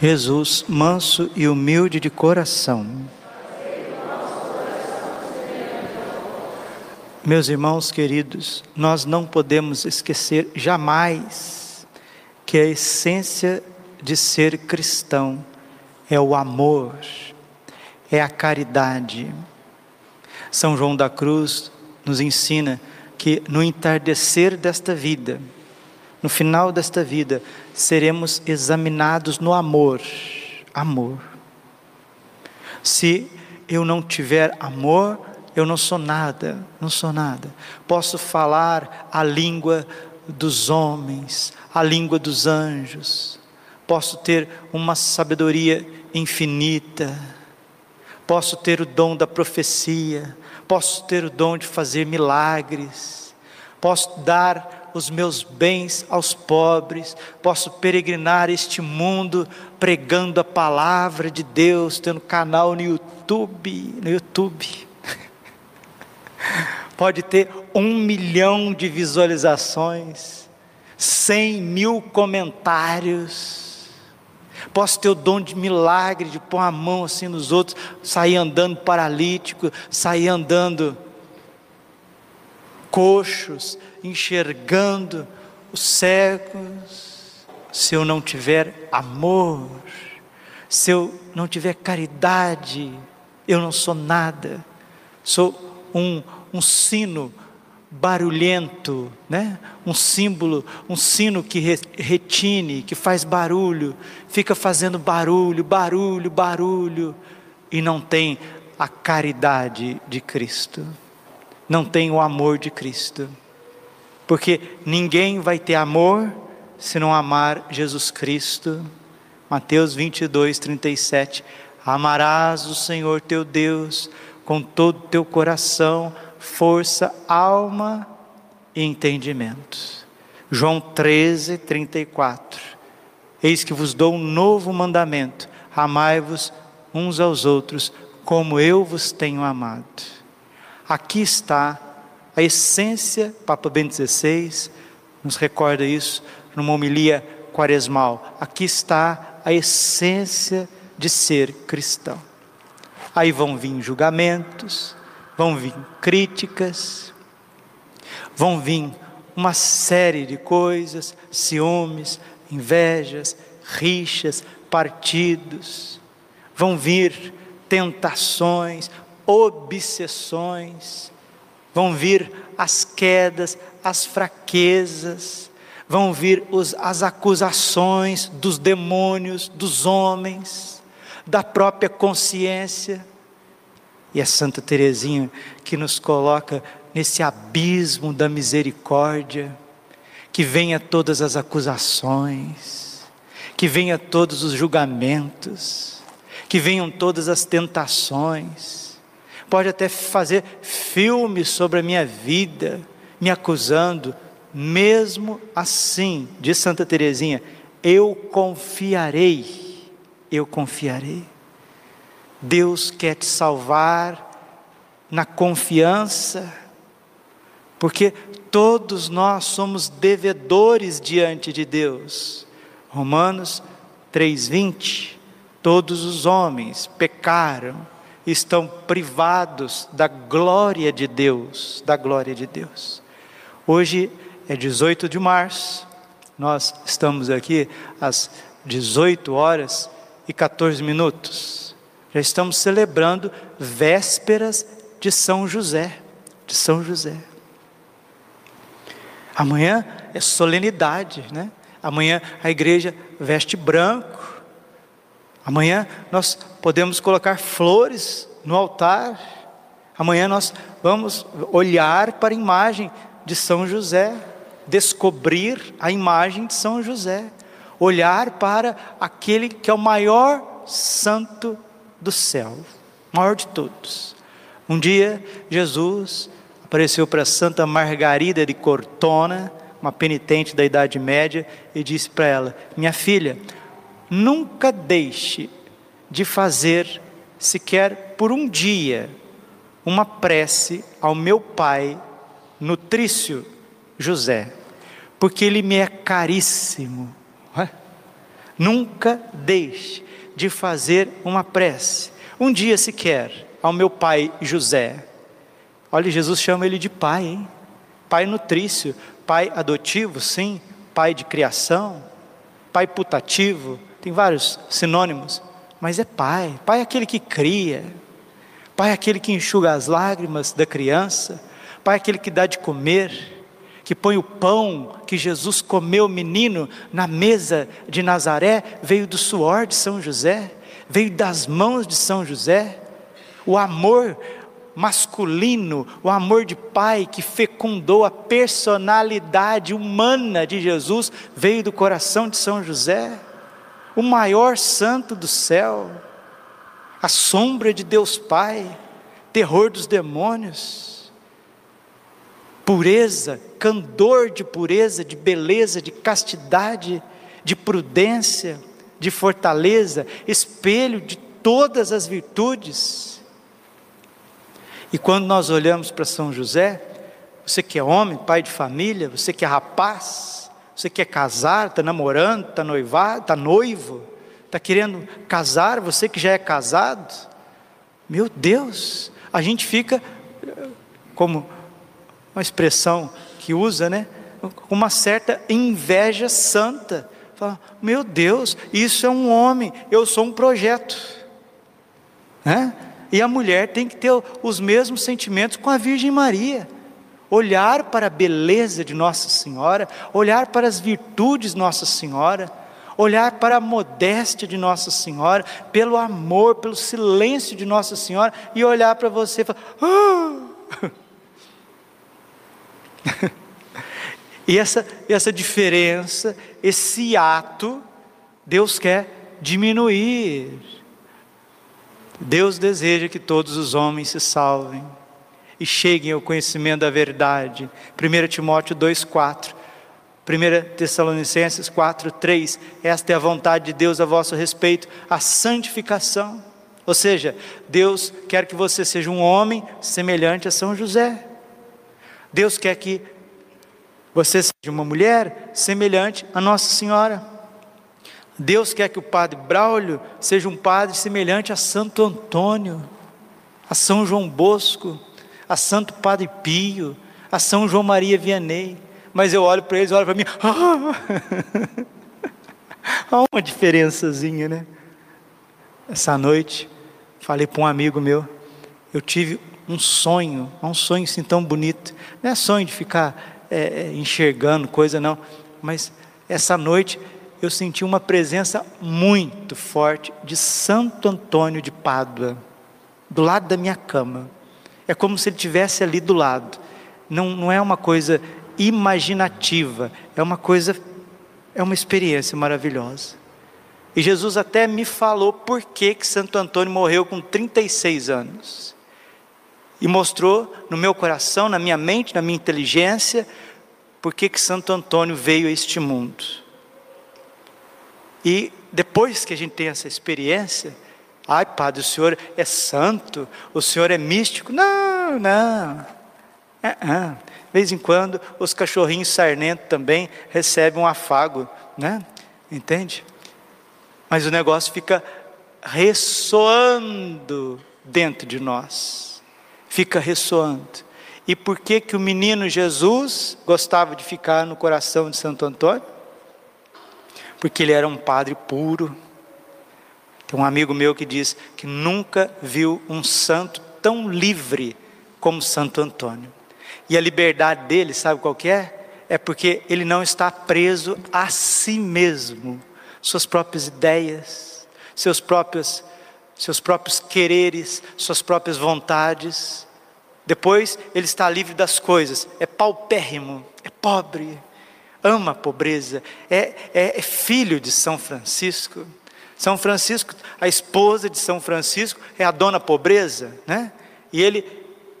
Jesus, manso e humilde de coração. Meus irmãos queridos, nós não podemos esquecer jamais que a essência de ser cristão é o amor, é a caridade. São João da Cruz nos ensina que no entardecer desta vida, no final desta vida, seremos examinados no amor. Amor. Se eu não tiver amor, eu não sou nada, não sou nada. Posso falar a língua dos homens, a língua dos anjos, posso ter uma sabedoria infinita, posso ter o dom da profecia, posso ter o dom de fazer milagres, posso dar os meus bens aos pobres, posso peregrinar este mundo pregando a palavra de Deus, tendo canal no YouTube, no YouTube pode ter um milhão de visualizações, cem mil comentários. Posso ter o dom de milagre, de pôr a mão assim nos outros, sair andando paralítico, sair andando coxos, enxergando os cegos. Se eu não tiver amor, se eu não tiver caridade, eu não sou nada. Sou um, um sino barulhento, né? um símbolo, um sino que retine, que faz barulho, fica fazendo barulho, barulho, barulho, e não tem a caridade de Cristo, não tem o amor de Cristo, porque ninguém vai ter amor se não amar Jesus Cristo. Mateus 22, 37. Amarás o Senhor teu Deus com todo o teu coração, força, alma e entendimento. João 13, 34. Eis que vos dou um novo mandamento: amai-vos uns aos outros, como eu vos tenho amado. Aqui está a essência, Papa Bento XVI nos recorda isso numa homilia quaresmal. Aqui está a essência de ser cristão. Aí vão vir julgamentos, vão vir críticas, vão vir uma série de coisas, ciúmes, invejas, rixas, partidos, vão vir tentações, obsessões, vão vir as quedas, as fraquezas, vão vir os, as acusações dos demônios, dos homens da própria consciência. E é Santa Teresinha que nos coloca nesse abismo da misericórdia, que venha todas as acusações, que venha todos os julgamentos, que venham todas as tentações. Pode até fazer filmes sobre a minha vida, me acusando, mesmo assim, diz Santa Teresinha, eu confiarei eu confiarei. Deus quer te salvar na confiança, porque todos nós somos devedores diante de Deus. Romanos 3:20 Todos os homens pecaram, estão privados da glória de Deus, da glória de Deus. Hoje é 18 de março. Nós estamos aqui às 18 horas e 14 minutos. Já estamos celebrando vésperas de São José, de São José. Amanhã é solenidade, né? Amanhã a igreja veste branco. Amanhã nós podemos colocar flores no altar. Amanhã nós vamos olhar para a imagem de São José, descobrir a imagem de São José olhar para aquele que é o maior santo do céu, maior de todos. Um dia, Jesus apareceu para Santa Margarida de Cortona, uma penitente da Idade Média, e disse para ela: Minha filha, nunca deixe de fazer, sequer por um dia, uma prece ao meu pai, nutrício José, porque ele me é caríssimo Nunca deixe de fazer uma prece, um dia sequer, ao meu pai José. Olha, Jesus chama ele de pai, hein? Pai nutrício, pai adotivo, sim, pai de criação, pai putativo, tem vários sinônimos, mas é pai. Pai é aquele que cria, pai é aquele que enxuga as lágrimas da criança, pai é aquele que dá de comer que põe o pão que Jesus comeu, menino, na mesa de Nazaré, veio do suor de São José, veio das mãos de São José. O amor masculino, o amor de pai que fecundou a personalidade humana de Jesus, veio do coração de São José, o maior santo do céu, a sombra de Deus Pai, terror dos demônios pureza, candor de pureza, de beleza, de castidade, de prudência, de fortaleza, espelho de todas as virtudes. E quando nós olhamos para São José, você que é homem, pai de família, você que é rapaz, você que é casado, está namorando, está noivado, está noivo, está querendo casar, você que já é casado, meu Deus, a gente fica como uma expressão que usa, né? Uma certa inveja santa. Fala, meu Deus, isso é um homem, eu sou um projeto. Né? E a mulher tem que ter os mesmos sentimentos com a Virgem Maria. Olhar para a beleza de Nossa Senhora, olhar para as virtudes de Nossa Senhora, olhar para a modéstia de Nossa Senhora, pelo amor, pelo silêncio de Nossa Senhora, e olhar para você e falar: ah! e essa, essa diferença, esse ato, Deus quer diminuir. Deus deseja que todos os homens se salvem e cheguem ao conhecimento da verdade. 1 Timóteo 2,4. 1 Tessalonicenses 4, 3. Esta é a vontade de Deus a vosso respeito, a santificação. Ou seja, Deus quer que você seja um homem semelhante a São José. Deus quer que você seja uma mulher semelhante a Nossa Senhora. Deus quer que o padre Braulio seja um padre semelhante a Santo Antônio, a São João Bosco, a Santo Padre Pio, a São João Maria Vianney. Mas eu olho para eles, olho para mim, há uma diferençazinha, né? Essa noite, falei para um amigo meu, eu tive um sonho, um sonho assim tão bonito. Não é sonho de ficar é, é, enxergando coisa, não. Mas essa noite eu senti uma presença muito forte de Santo Antônio de Pádua, do lado da minha cama. É como se ele estivesse ali do lado. Não, não é uma coisa imaginativa, é uma coisa, é uma experiência maravilhosa. E Jesus até me falou por que, que Santo Antônio morreu com 36 anos e mostrou no meu coração, na minha mente, na minha inteligência, por que Santo Antônio veio a este mundo. E depois que a gente tem essa experiência, ai padre, o senhor é santo, o senhor é místico. Não, não. É, é. De vez em quando, os cachorrinhos sarnentos também recebem um afago, né? Entende? Mas o negócio fica ressoando dentro de nós fica ressoando. E por que que o menino Jesus gostava de ficar no coração de Santo Antônio? Porque ele era um padre puro. Tem um amigo meu que diz que nunca viu um santo tão livre como Santo Antônio. E a liberdade dele, sabe qual que é? É porque ele não está preso a si mesmo, suas próprias ideias, seus próprios seus próprios quereres, suas próprias vontades. Depois ele está livre das coisas, é paupérrimo, é pobre, ama a pobreza, é, é, é filho de São Francisco. São Francisco, a esposa de São Francisco é a dona pobreza, né? E ele,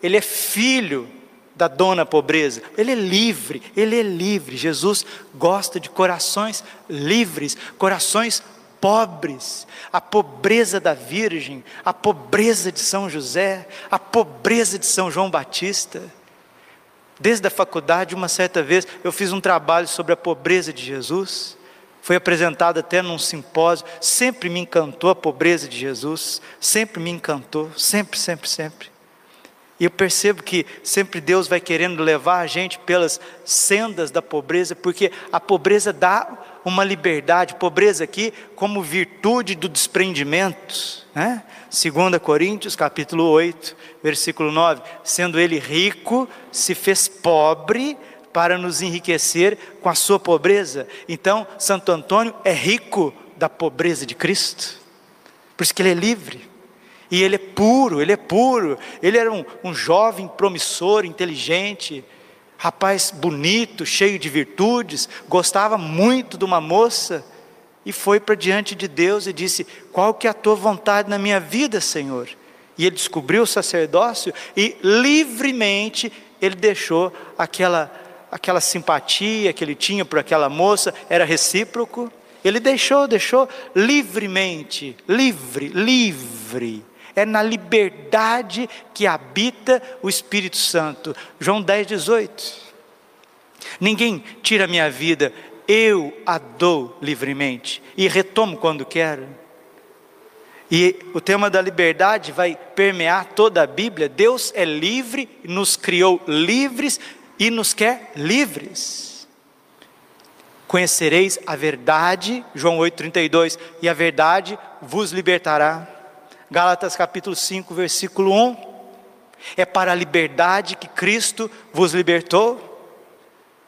ele é filho da dona pobreza. Ele é livre, ele é livre. Jesus gosta de corações livres, corações pobres, a pobreza da Virgem, a pobreza de São José, a pobreza de São João Batista. Desde a faculdade, uma certa vez, eu fiz um trabalho sobre a pobreza de Jesus. Foi apresentado até num simpósio. Sempre me encantou a pobreza de Jesus. Sempre me encantou. Sempre, sempre, sempre. E eu percebo que sempre Deus vai querendo levar a gente pelas sendas da pobreza, porque a pobreza dá uma liberdade, pobreza aqui como virtude do desprendimento, né? 2 Coríntios capítulo 8, versículo 9, sendo ele rico, se fez pobre para nos enriquecer com a sua pobreza. Então, Santo Antônio é rico da pobreza de Cristo, por isso que ele é livre. E ele é puro, ele é puro. Ele era um, um jovem promissor, inteligente, rapaz bonito, cheio de virtudes, gostava muito de uma moça e foi para diante de Deus e disse: Qual que é a tua vontade na minha vida, Senhor? E ele descobriu o sacerdócio e livremente ele deixou aquela aquela simpatia que ele tinha por aquela moça, era recíproco. Ele deixou, deixou livremente, livre, livre é na liberdade que habita o Espírito Santo. João 10, 18. Ninguém tira minha vida, eu a dou livremente e retomo quando quero. E o tema da liberdade vai permear toda a Bíblia. Deus é livre, nos criou livres e nos quer livres. Conhecereis a verdade, João 8,32, e a verdade vos libertará. Gálatas capítulo 5, versículo 1. É para a liberdade que Cristo vos libertou.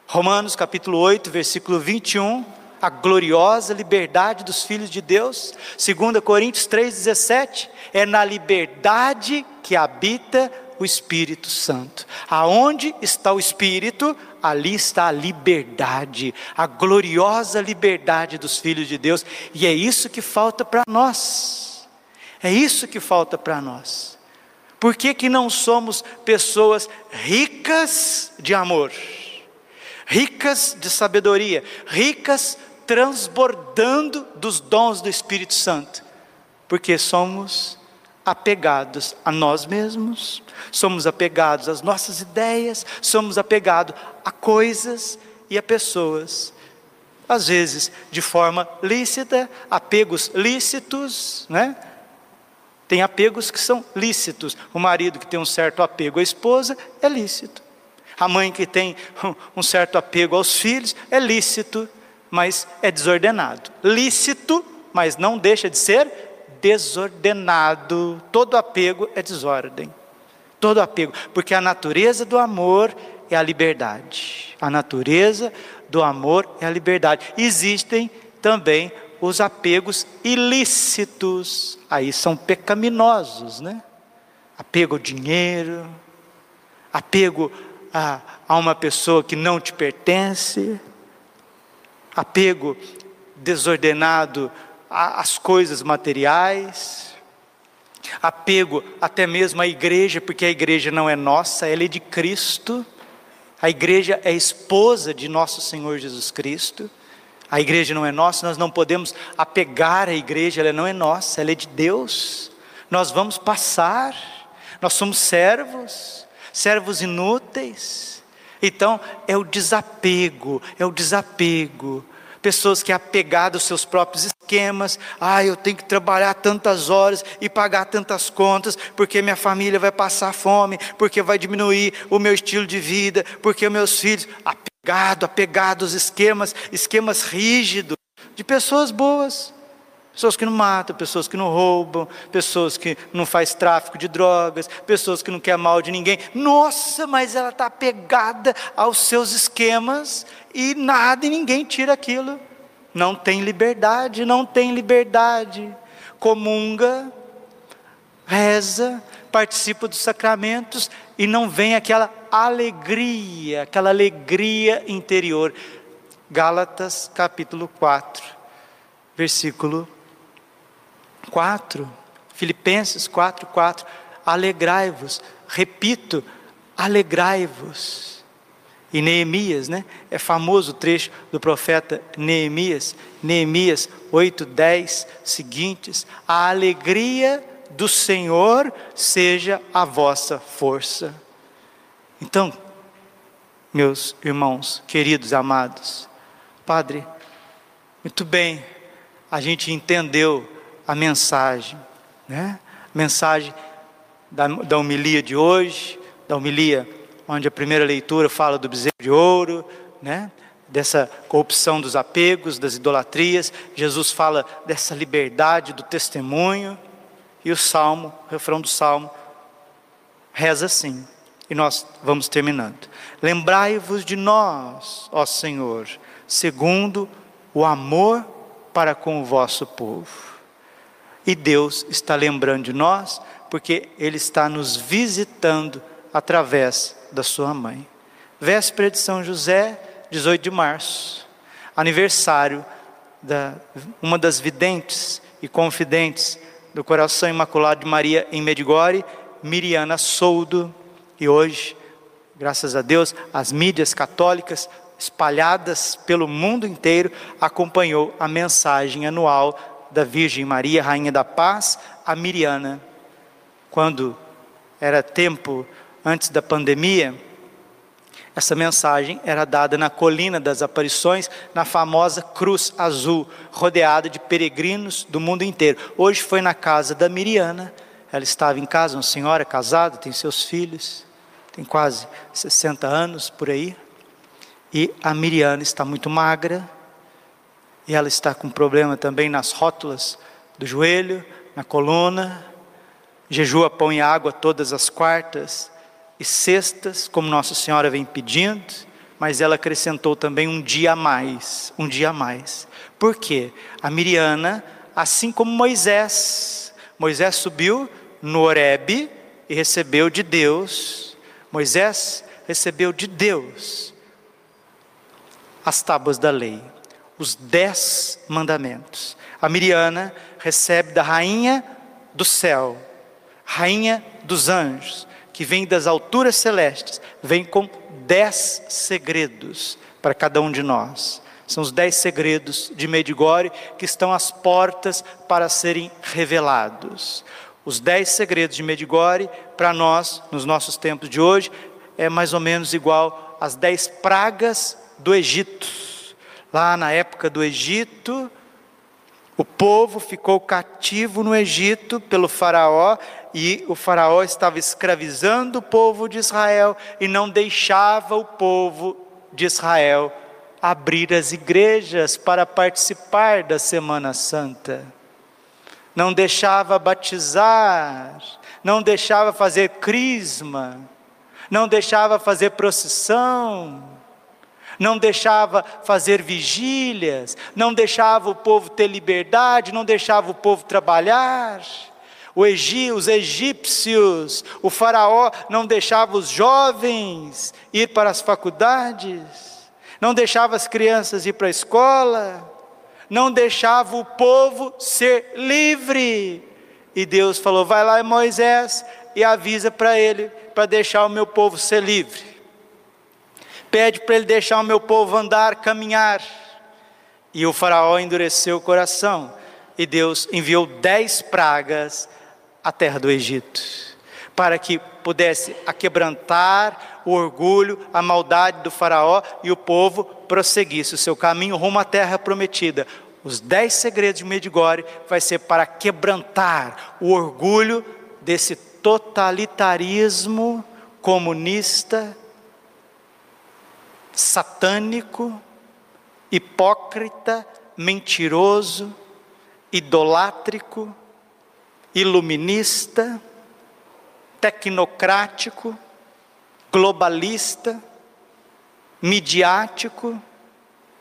Romanos capítulo 8, versículo 21. A gloriosa liberdade dos filhos de Deus. 2 Coríntios 3,17. É na liberdade que habita o Espírito Santo. Aonde está o Espírito, ali está a liberdade, a gloriosa liberdade dos filhos de Deus, e é isso que falta para nós. É isso que falta para nós. Por que, que não somos pessoas ricas de amor, ricas de sabedoria, ricas transbordando dos dons do Espírito Santo? Porque somos apegados a nós mesmos, somos apegados às nossas ideias, somos apegados a coisas e a pessoas. Às vezes de forma lícita, apegos lícitos, né? Tem apegos que são lícitos. O marido que tem um certo apego à esposa é lícito. A mãe que tem um certo apego aos filhos é lícito, mas é desordenado. Lícito, mas não deixa de ser desordenado. Todo apego é desordem. Todo apego, porque a natureza do amor é a liberdade. A natureza do amor é a liberdade. Existem também os apegos ilícitos, aí são pecaminosos, né? Apego ao dinheiro, apego a, a uma pessoa que não te pertence, apego desordenado às coisas materiais, apego até mesmo à igreja, porque a igreja não é nossa, ela é de Cristo. A igreja é esposa de nosso Senhor Jesus Cristo. A igreja não é nossa, nós não podemos apegar a igreja, ela não é nossa, ela é de Deus. Nós vamos passar, nós somos servos, servos inúteis. Então, é o desapego, é o desapego. Pessoas que é aos seus próprios esquemas, ah, eu tenho que trabalhar tantas horas e pagar tantas contas, porque minha família vai passar fome, porque vai diminuir o meu estilo de vida, porque meus filhos apegado, apegado aos esquemas, esquemas rígidos de pessoas boas. Pessoas que não matam, pessoas que não roubam, pessoas que não faz tráfico de drogas, pessoas que não quer mal de ninguém. Nossa, mas ela está apegada aos seus esquemas e nada e ninguém tira aquilo. Não tem liberdade, não tem liberdade. Comunga, reza, participa dos sacramentos e não vem aquela alegria, aquela alegria interior. Gálatas capítulo 4, versículo 4, Filipenses 4, 4. Alegrai-vos, repito, alegrai-vos. E Neemias, né? É famoso o trecho do profeta Neemias, Neemias 8, 10 seguintes. A alegria do Senhor seja a vossa força. Então, meus irmãos, queridos, amados, Padre, Muito bem, a gente entendeu a mensagem, né? A mensagem da, da homilia de hoje, da homilia onde a primeira leitura fala do bezerro de ouro, né? dessa corrupção dos apegos, das idolatrias. Jesus fala dessa liberdade do testemunho. E o salmo, o refrão do salmo, reza assim. E nós vamos terminando. Lembrai-vos de nós, ó Senhor, segundo o amor para com o vosso povo. E Deus está lembrando de nós, porque Ele está nos visitando através da sua mãe. Véspera de São José, 18 de março, aniversário da uma das videntes e confidentes do coração imaculado de Maria em Medigore, Miriana Soldo, e hoje, graças a Deus, as mídias católicas espalhadas pelo mundo inteiro acompanhou a mensagem anual da Virgem Maria, Rainha da Paz, a Miriana. Quando era tempo antes da pandemia, essa mensagem era dada na colina das aparições, na famosa cruz azul, rodeada de peregrinos do mundo inteiro. Hoje foi na casa da Miriana, ela estava em casa, uma senhora casada, tem seus filhos, tem quase 60 anos por aí. E a Miriana está muito magra, e ela está com problema também nas rótulas do joelho, na coluna, jejua pão e água todas as quartas e sextas, como Nossa Senhora vem pedindo, mas ela acrescentou também um dia a mais, um dia a mais. Por quê? A Miriana, assim como Moisés, Moisés subiu no Horebe e recebeu de Deus, Moisés recebeu de Deus as tábuas da lei, os dez mandamentos. A Miriana recebe da rainha do céu, rainha dos anjos, que vem das alturas celestes, vem com dez segredos para cada um de nós. São os dez segredos de Medigore que estão às portas para serem revelados. Os dez segredos de Medigore, para nós, nos nossos tempos de hoje, é mais ou menos igual às dez pragas do Egito. Lá na época do Egito, o povo ficou cativo no Egito pelo Faraó e o Faraó estava escravizando o povo de Israel e não deixava o povo de Israel abrir as igrejas para participar da Semana Santa. Não deixava batizar, não deixava fazer crisma, não deixava fazer procissão não deixava fazer vigílias, não deixava o povo ter liberdade, não deixava o povo trabalhar. os egípcios, o faraó não deixava os jovens ir para as faculdades, não deixava as crianças ir para a escola, não deixava o povo ser livre. E Deus falou: vai lá, Moisés, e avisa para ele, para deixar o meu povo ser livre pede para ele deixar o meu povo andar, caminhar. E o faraó endureceu o coração, e Deus enviou dez pragas à terra do Egito, para que pudesse aquebrantar o orgulho, a maldade do faraó, e o povo prosseguisse o seu caminho rumo à terra prometida. Os dez segredos de Medigore vai ser para quebrantar o orgulho desse totalitarismo comunista satânico, hipócrita, mentiroso, idolátrico, iluminista, tecnocrático, globalista, midiático,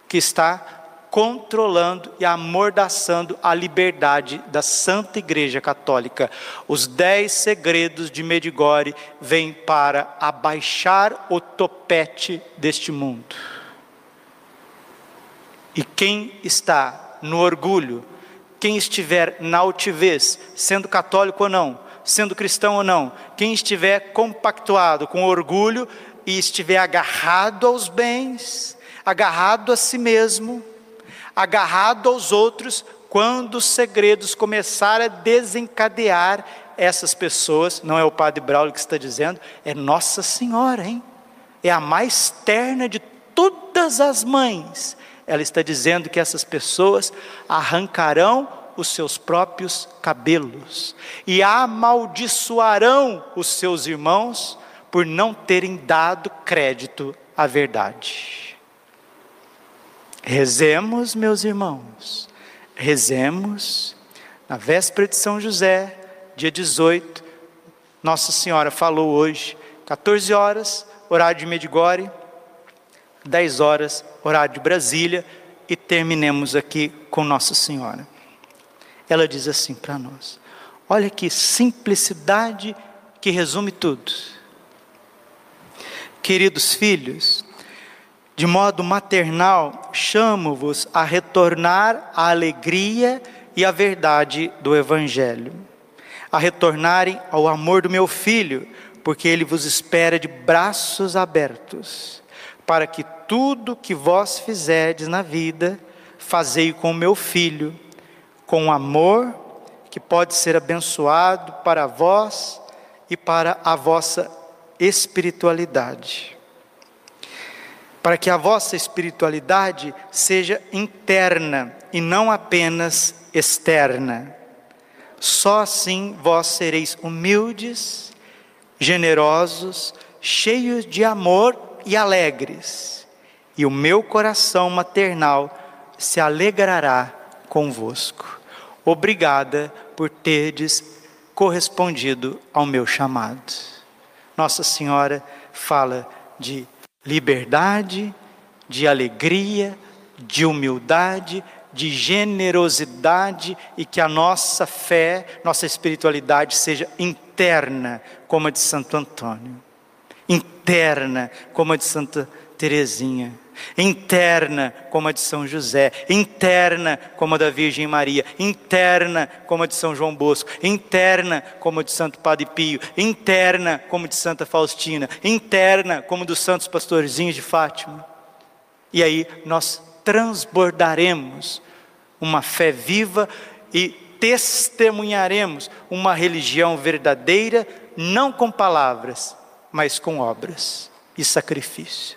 que está controlando e amordaçando a liberdade da Santa Igreja Católica. Os dez segredos de Medigore vêm para abaixar o topete deste mundo. E quem está no orgulho, quem estiver na altivez, sendo católico ou não, sendo cristão ou não, quem estiver compactuado com orgulho e estiver agarrado aos bens, agarrado a si mesmo, agarrado aos outros, quando os segredos começarem a desencadear essas pessoas, não é o Padre Braulio que está dizendo, é Nossa Senhora, hein? É a mais terna de todas as mães, ela está dizendo que essas pessoas arrancarão os seus próprios cabelos e amaldiçoarão os seus irmãos por não terem dado crédito à verdade. Rezemos, meus irmãos, rezemos. Na véspera de São José, dia 18, Nossa Senhora falou hoje, 14 horas, horário de Medigore, 10 horas, horário de Brasília, e terminemos aqui com Nossa Senhora. Ela diz assim para nós: olha que simplicidade que resume tudo. Queridos filhos, de modo maternal, chamo-vos a retornar à alegria e à verdade do Evangelho, a retornarem ao amor do meu filho, porque ele vos espera de braços abertos, para que tudo que vós fizerdes na vida, fazei com o meu filho com amor que pode ser abençoado para vós e para a vossa espiritualidade. Para que a vossa espiritualidade seja interna e não apenas externa. Só assim vós sereis humildes, generosos, cheios de amor e alegres, e o meu coração maternal se alegrará convosco. Obrigada por terdes correspondido ao meu chamado. Nossa Senhora fala de liberdade, de alegria, de humildade, de generosidade e que a nossa fé, nossa espiritualidade seja interna, como a de Santo Antônio, interna, como a de Santa Teresinha interna como a de São José, interna como a da Virgem Maria, interna como a de São João Bosco, interna como a de Santo Padre Pio, interna como a de Santa Faustina, interna como dos santos pastorzinhos de Fátima. E aí nós transbordaremos uma fé viva e testemunharemos uma religião verdadeira, não com palavras, mas com obras e sacrifício.